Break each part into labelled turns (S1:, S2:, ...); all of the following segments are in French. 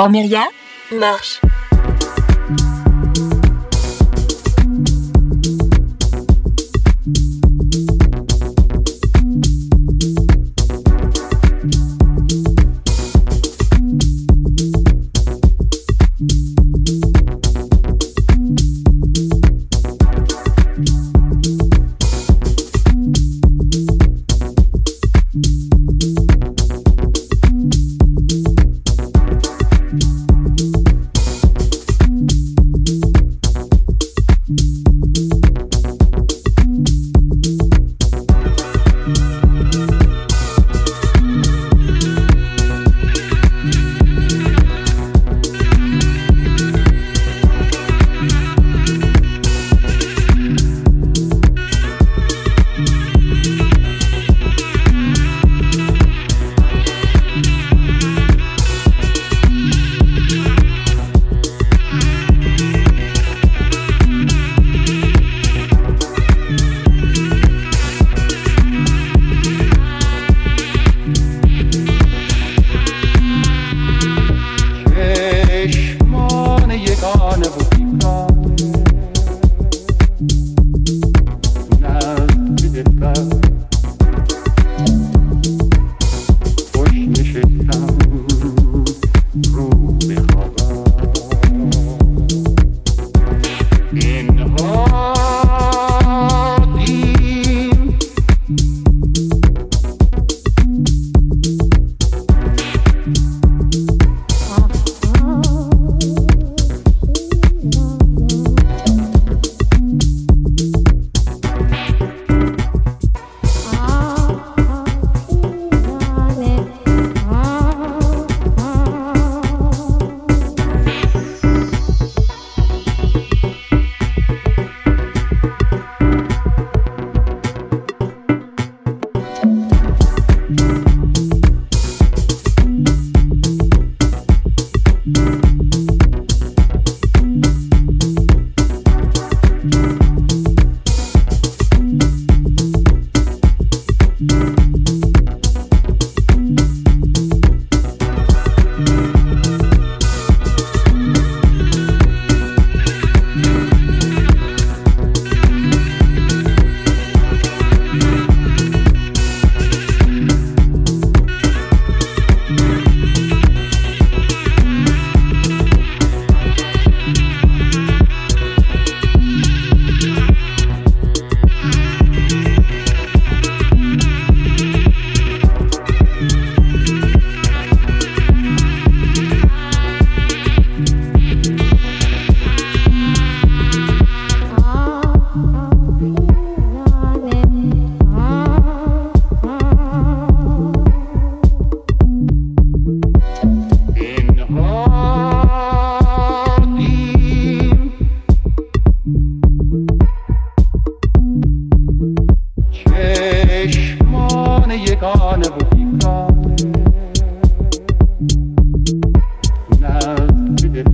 S1: Ormeria Marche.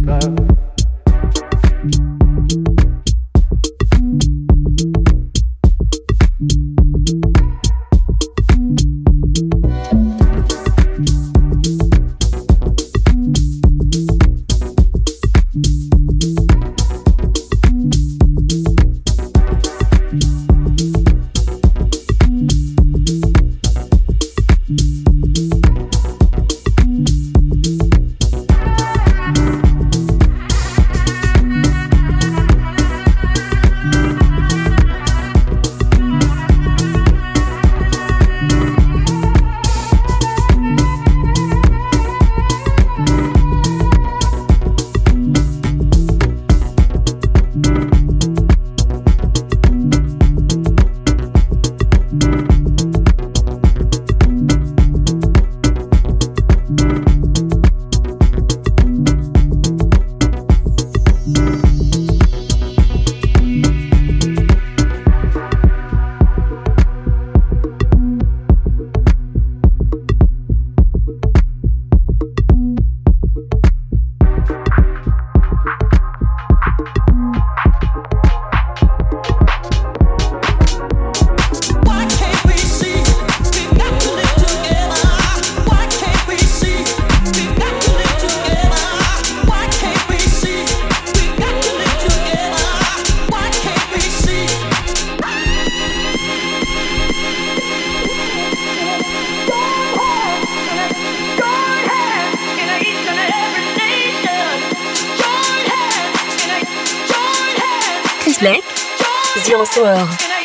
S1: love.
S2: Lake, Zero Sour.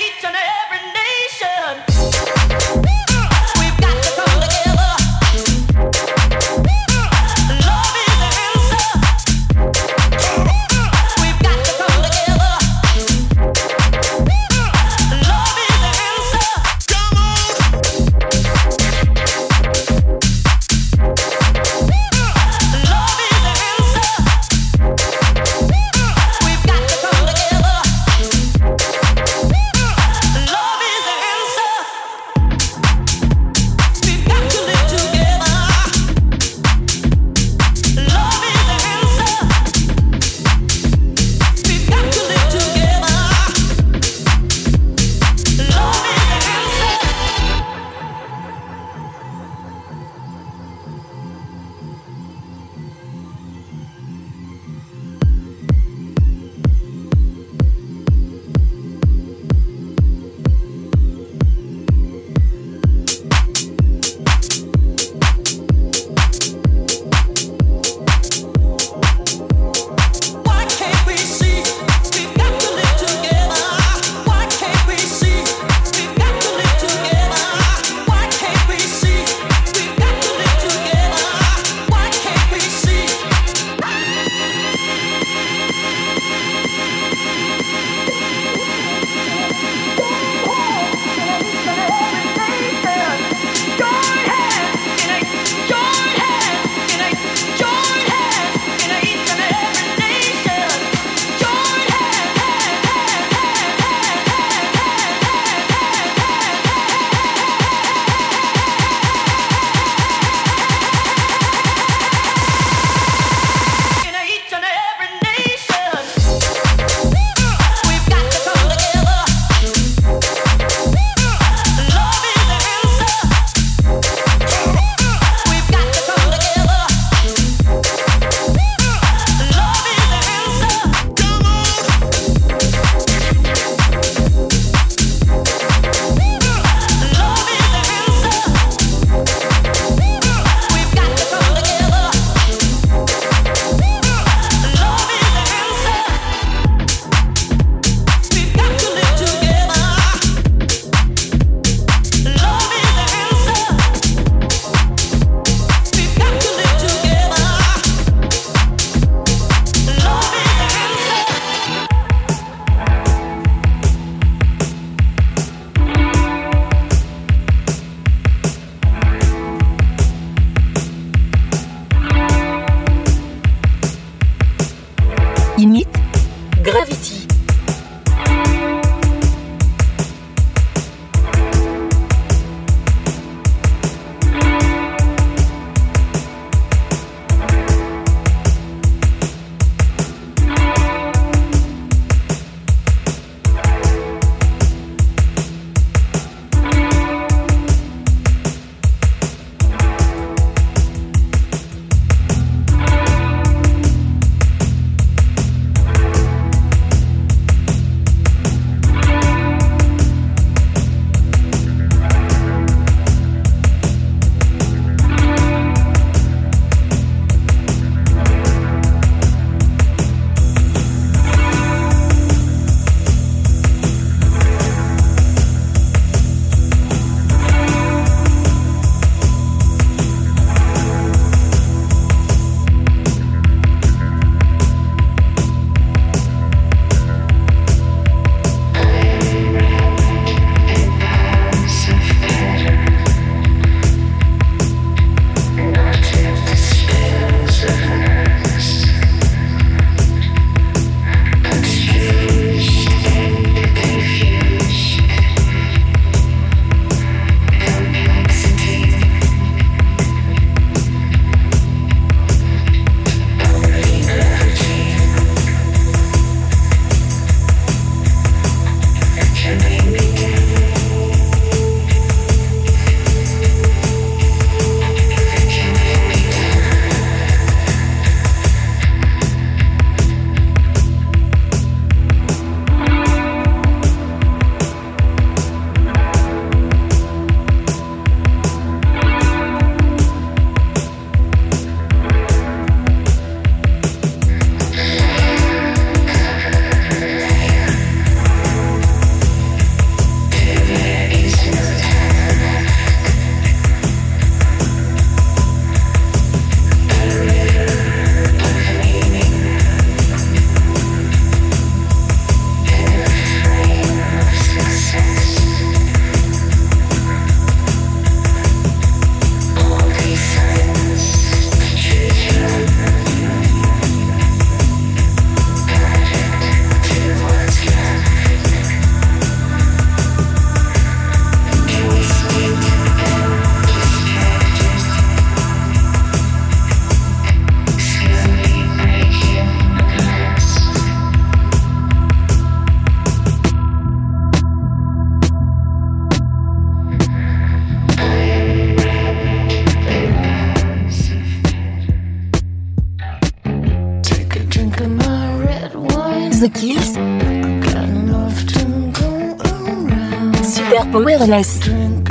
S1: Everless.